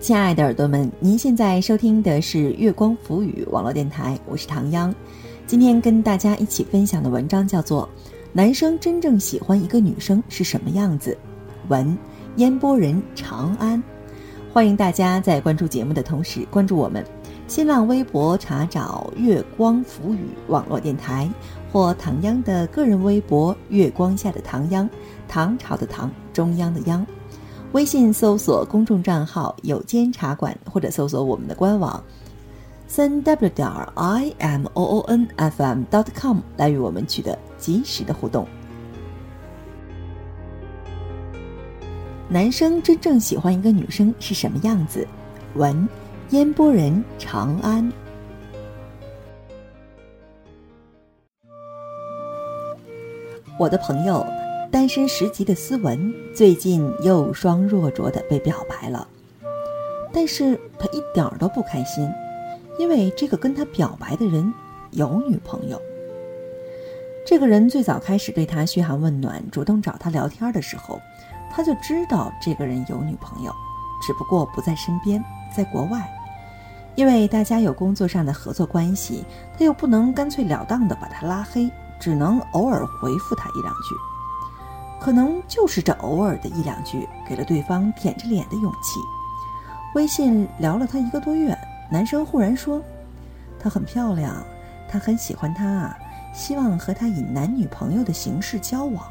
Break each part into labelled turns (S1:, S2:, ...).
S1: 亲爱的耳朵们，您现在收听的是月光浮语网络电台，我是唐央。今天跟大家一起分享的文章叫做《男生真正喜欢一个女生是什么样子》，文烟波人长安。欢迎大家在关注节目的同时关注我们，新浪微博查找“月光浮语网络电台”或唐央的个人微博“月光下的唐央”，唐朝的唐，中央的央。微信搜索公众账号“有间茶馆”，或者搜索我们的官网三 w 点 i m o o n f m dot com 来与我们取得及时的互动。男生真正喜欢一个女生是什么样子？文：烟波人长安。我的朋友。单身十级的斯文最近又双若浊的被表白了，但是他一点儿都不开心，因为这个跟他表白的人有女朋友。这个人最早开始对他嘘寒问暖、主动找他聊天的时候，他就知道这个人有女朋友，只不过不在身边，在国外。因为大家有工作上的合作关系，他又不能干脆了当的把他拉黑，只能偶尔回复他一两句。可能就是这偶尔的一两句，给了对方舔着脸的勇气。微信聊了他一个多月，男生忽然说：“她很漂亮，他很喜欢她，希望和她以男女朋友的形式交往。”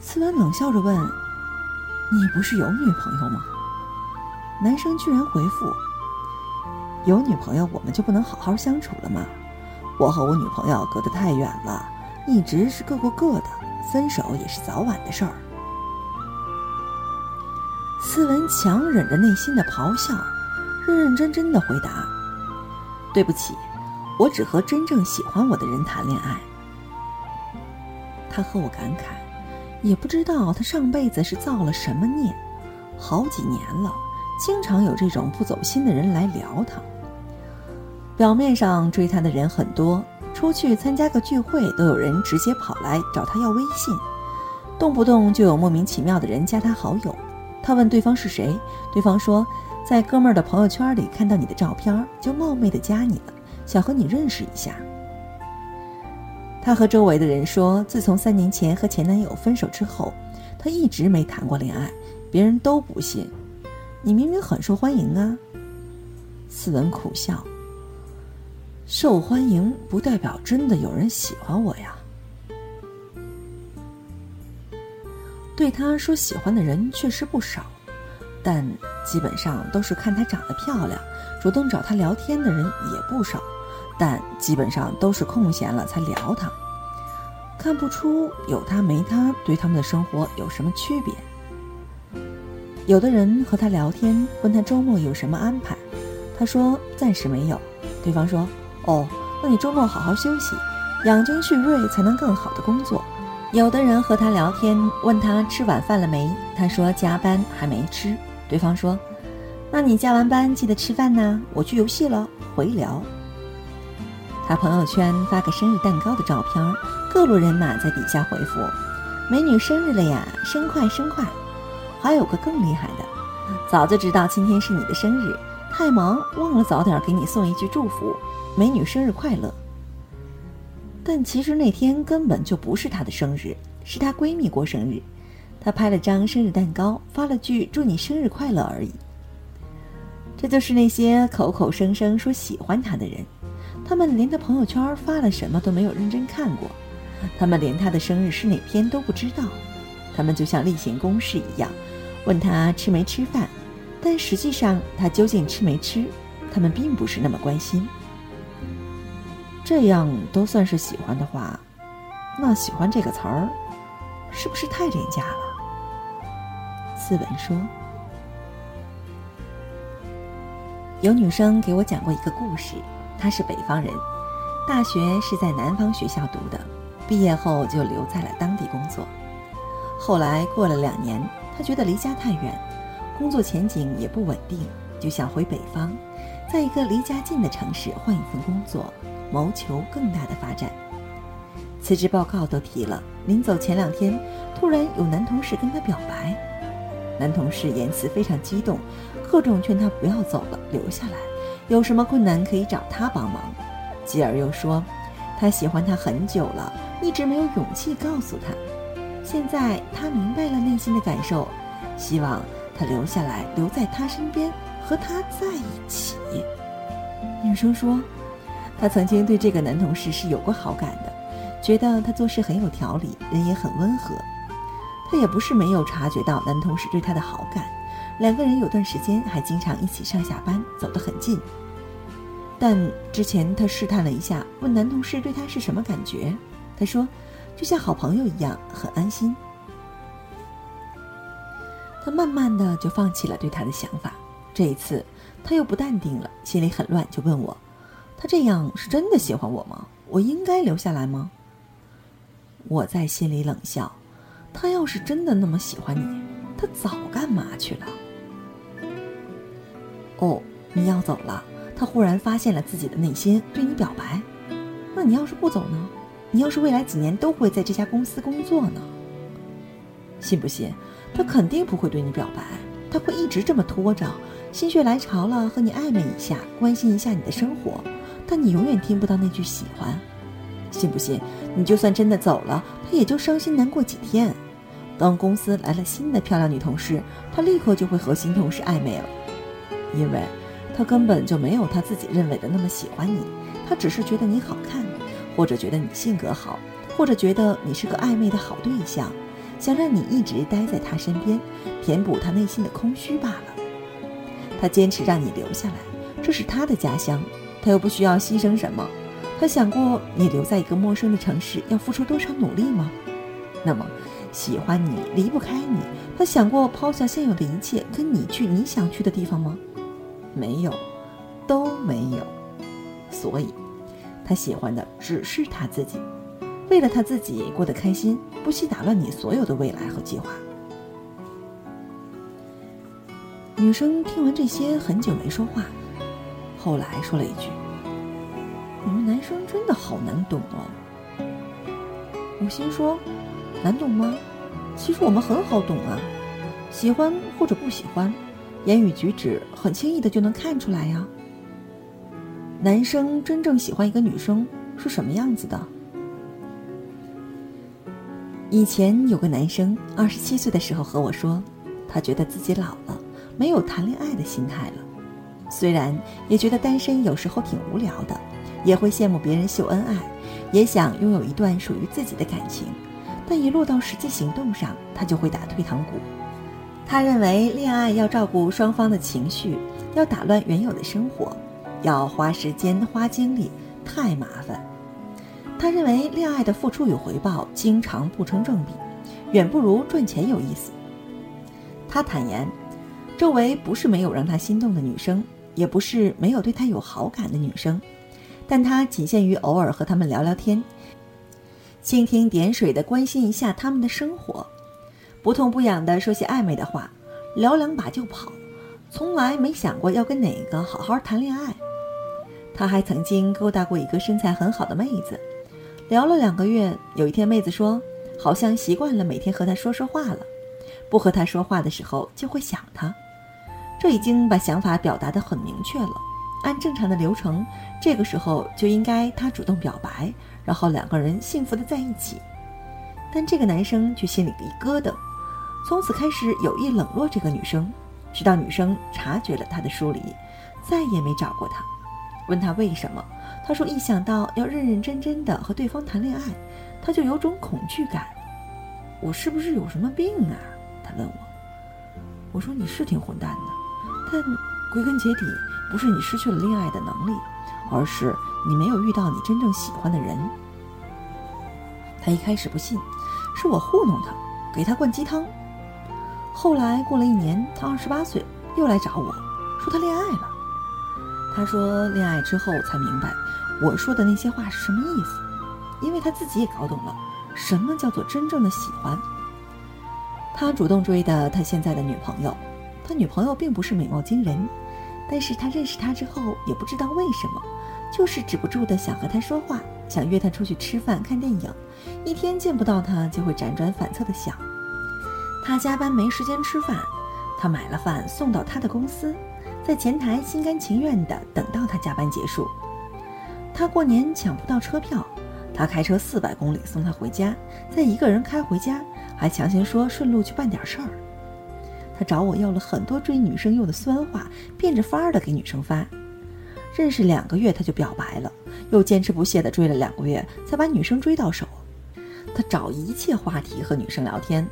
S1: 思文冷笑着问：“你不是有女朋友吗？”男生居然回复：“有女朋友，我们就不能好好相处了吗？我和我女朋友隔得太远了，一直是各过各的。”分手也是早晚的事儿。斯文强忍着内心的咆哮，认认真真的回答：“对不起，我只和真正喜欢我的人谈恋爱。”他和我感慨，也不知道他上辈子是造了什么孽，好几年了，经常有这种不走心的人来撩他。表面上追他的人很多。出去参加个聚会，都有人直接跑来找他要微信，动不动就有莫名其妙的人加他好友。他问对方是谁，对方说在哥们儿的朋友圈里看到你的照片，就冒昧的加你了，想和你认识一下。他和周围的人说，自从三年前和前男友分手之后，他一直没谈过恋爱，别人都不信。你明明很受欢迎啊。斯文苦笑。受欢迎不代表真的有人喜欢我呀。对他说喜欢的人确实不少，但基本上都是看他长得漂亮，主动找他聊天的人也不少，但基本上都是空闲了才聊他。看不出有他没他对他们的生活有什么区别。有的人和他聊天，问他周末有什么安排，他说暂时没有，对方说。哦，那你周末好好休息，养精蓄锐才能更好的工作。有的人和他聊天，问他吃晚饭了没，他说加班还没吃。对方说：“那你加完班记得吃饭呢，我去游戏了，回聊。”他朋友圈发个生日蛋糕的照片，各路人马在底下回复：“美女生日了呀，生快生快！”还有个更厉害的，早就知道今天是你的生日，太忙忘了早点给你送一句祝福。美女生日快乐！但其实那天根本就不是她的生日，是她闺蜜过生日。她拍了张生日蛋糕，发了句“祝你生日快乐”而已。这就是那些口口声声说喜欢她的人，他们连她朋友圈发了什么都没有认真看过，他们连她的生日是哪天都不知道。他们就像例行公事一样，问她吃没吃饭，但实际上他究竟吃没吃，他们并不是那么关心。这样都算是喜欢的话，那“喜欢”这个词儿，是不是太廉价了？斯文说：“有女生给我讲过一个故事，她是北方人，大学是在南方学校读的，毕业后就留在了当地工作。后来过了两年，她觉得离家太远，工作前景也不稳定，就想回北方，在一个离家近的城市换一份工作。”谋求更大的发展，辞职报告都提了。临走前两天，突然有男同事跟他表白，男同事言辞非常激动，各种劝他不要走了，留下来，有什么困难可以找他帮忙。继而又说，他喜欢他很久了，一直没有勇气告诉他。现在他明白了内心的感受，希望他留下来，留在他身边，和他在一起。女生说，她曾经对这个男同事是有过好感的，觉得他做事很有条理，人也很温和。她也不是没有察觉到男同事对她的好感，两个人有段时间还经常一起上下班，走得很近。但之前她试探了一下，问男同事对她是什么感觉，他说，就像好朋友一样，很安心。他慢慢的就放弃了对他的想法，这一次他又不淡定了，心里很乱，就问我，他这样是真的喜欢我吗？我应该留下来吗？我在心里冷笑。他要是真的那么喜欢你，他早干嘛去了？哦，你要走了，他忽然发现了自己的内心，对你表白。那你要是不走呢？你要是未来几年都会在这家公司工作呢？信不信？他肯定不会对你表白，他会一直这么拖着，心血来潮了和你暧昧一下，关心一下你的生活，但你永远听不到那句喜欢。信不信？你就算真的走了，他也就伤心难过几天。当公司来了新的漂亮女同事，他立刻就会和新同事暧昧了，因为，他根本就没有他自己认为的那么喜欢你，他只是觉得你好看，或者觉得你性格好，或者觉得你是个暧昧的好对象，想让你一直待在他身边，填补他内心的空虚罢了。他坚持让你留下来，这是他的家乡，他又不需要牺牲什么。他想过你留在一个陌生的城市要付出多少努力吗？那么。喜欢你，离不开你。他想过抛下现有的一切，跟你去你想去的地方吗？没有，都没有。所以，他喜欢的只是他自己，为了他自己过得开心，不惜打乱你所有的未来和计划。女生听完这些，很久没说话，后来说了一句：“你们男生真的好难懂哦。”我心说。难懂吗？其实我们很好懂啊，喜欢或者不喜欢，言语举止很轻易的就能看出来呀。男生真正喜欢一个女生是什么样子的？以前有个男生二十七岁的时候和我说，他觉得自己老了，没有谈恋爱的心态了。虽然也觉得单身有时候挺无聊的，也会羡慕别人秀恩爱，也想拥有一段属于自己的感情。但一落到实际行动上，他就会打退堂鼓。他认为恋爱要照顾双方的情绪，要打乱原有的生活，要花时间花精力，太麻烦。他认为恋爱的付出与回报经常不成正比，远不如赚钱有意思。他坦言，周围不是没有让他心动的女生，也不是没有对他有好感的女生，但他仅限于偶尔和他们聊聊天。蜻蜓点水地关心一下他们的生活，不痛不痒地说些暧昧的话，聊两把就跑，从来没想过要跟哪个好好谈恋爱。他还曾经勾搭过一个身材很好的妹子，聊了两个月，有一天妹子说，好像习惯了每天和他说说话了，不和他说话的时候就会想他，这已经把想法表达得很明确了。按正常的流程，这个时候就应该他主动表白。然后两个人幸福的在一起，但这个男生却心里一疙瘩，从此开始有意冷落这个女生，直到女生察觉了他的疏离，再也没找过他。问他为什么，他说一想到要认认真真的和对方谈恋爱，他就有种恐惧感。我是不是有什么病啊？他问我。我说你是挺混蛋的，但归根结底不是你失去了恋爱的能力，而是。你没有遇到你真正喜欢的人。他一开始不信，是我糊弄他，给他灌鸡汤。后来过了一年，他二十八岁，又来找我说他恋爱了。他说恋爱之后才明白我说的那些话是什么意思，因为他自己也搞懂了什么叫做真正的喜欢。他主动追的他现在的女朋友，他女朋友并不是美貌惊人，但是他认识她之后也不知道为什么。就是止不住的想和他说话，想约他出去吃饭、看电影，一天见不到他就会辗转反侧的想。他加班没时间吃饭，他买了饭送到他的公司，在前台心甘情愿地等到他加班结束。他过年抢不到车票，他开车四百公里送他回家，再一个人开回家，还强行说顺路去办点事儿。他找我要了很多追女生用的酸话，变着法儿的给女生发。认识两个月他就表白了，又坚持不懈地追了两个月，才把女生追到手。他找一切话题和女生聊天，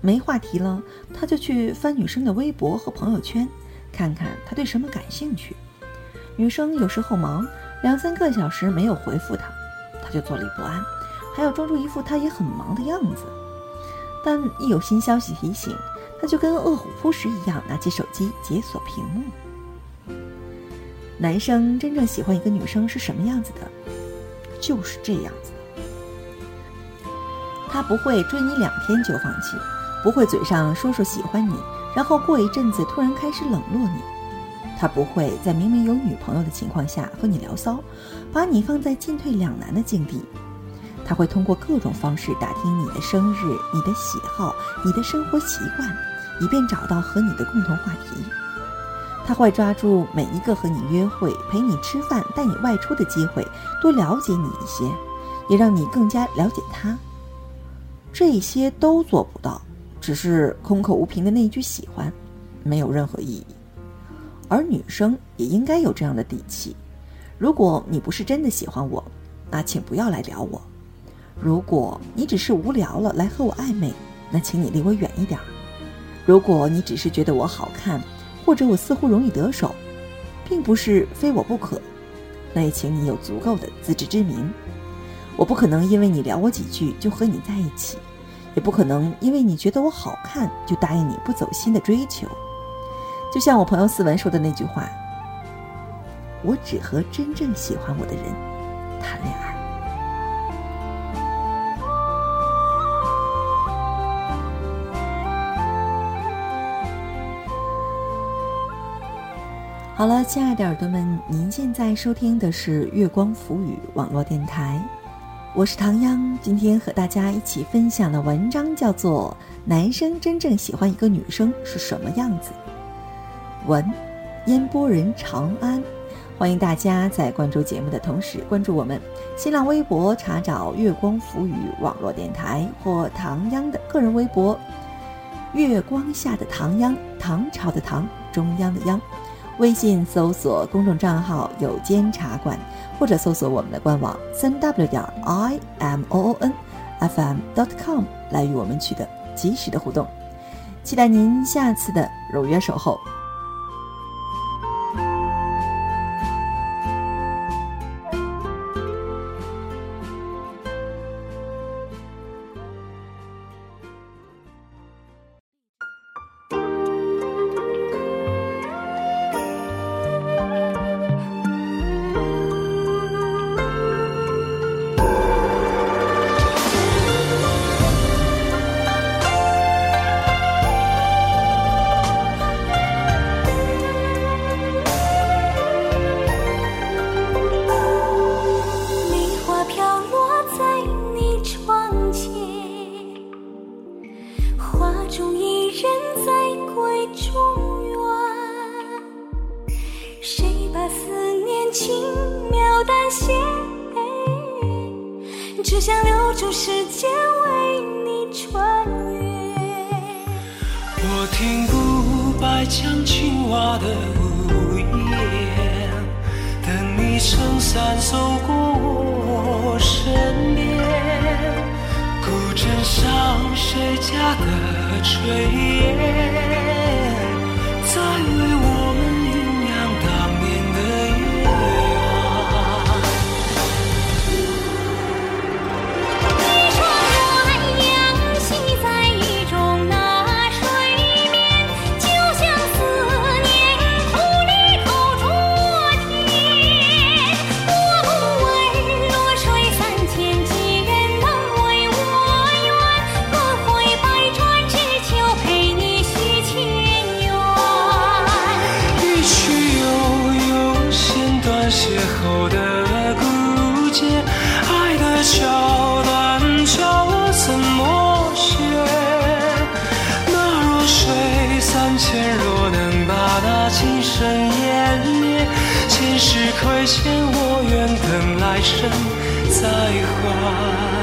S1: 没话题了，他就去翻女生的微博和朋友圈，看看他对什么感兴趣。女生有时候忙，两三个小时没有回复他，他就坐立不安，还要装出一副他也很忙的样子。但一有新消息提醒，他就跟饿虎扑食一样，拿起手机解锁屏幕。男生真正喜欢一个女生是什么样子的？就是这样子。他不会追你两天就放弃，不会嘴上说说喜欢你，然后过一阵子突然开始冷落你。他不会在明明有女朋友的情况下和你聊骚，把你放在进退两难的境地。他会通过各种方式打听你的生日、你的喜好、你的生活习惯，以便找到和你的共同话题。他会抓住每一个和你约会、陪你吃饭、带你外出的机会，多了解你一些，也让你更加了解他。这些都做不到，只是空口无凭的那一句喜欢，没有任何意义。而女生也应该有这样的底气。如果你不是真的喜欢我，那请不要来撩我；如果你只是无聊了来和我暧昧，那请你离我远一点；如果你只是觉得我好看，或者我似乎容易得手，并不是非我不可，那也请你有足够的自知之明。我不可能因为你聊我几句就和你在一起，也不可能因为你觉得我好看就答应你不走心的追求。就像我朋友思文说的那句话：“我只和真正喜欢我的人谈恋爱。”好了，亲爱的耳朵们，您现在收听的是月光浮语网络电台，我是唐央。今天和大家一起分享的文章叫做《男生真正喜欢一个女生是什么样子》。文，烟波人长安。欢迎大家在关注节目的同时，关注我们新浪微博，查找“月光浮语网络电台”或唐央的个人微博“月光下的唐央”，唐朝的唐，中央的央。微信搜索公众账号“有间茶馆”，或者搜索我们的官网“三 w 点 i m o o n f m dot com” 来与我们取得及时的互动。期待您下次的如约守候。
S2: 像青蛙的呜咽，等你撑伞走过我身边。古镇上谁家的炊烟，的
S3: 孤街爱的桥段叫我怎么写
S2: 那弱水三千若能把那今生湮灭前世亏欠我愿等来生再还。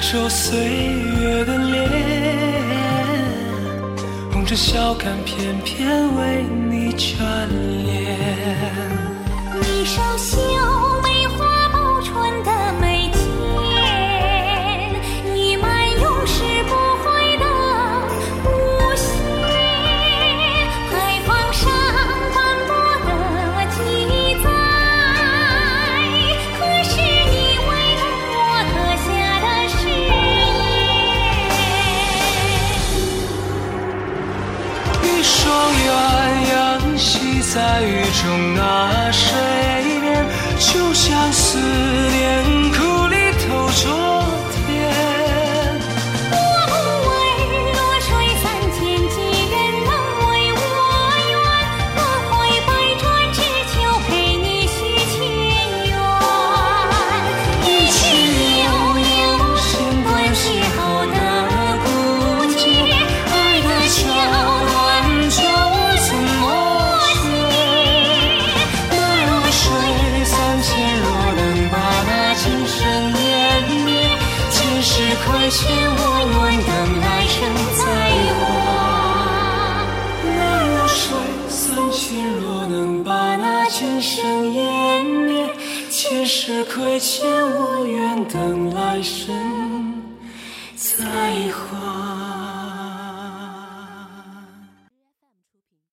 S2: 守岁月的脸红尘笑看偏偏为你眷恋你手绣在雨中啊。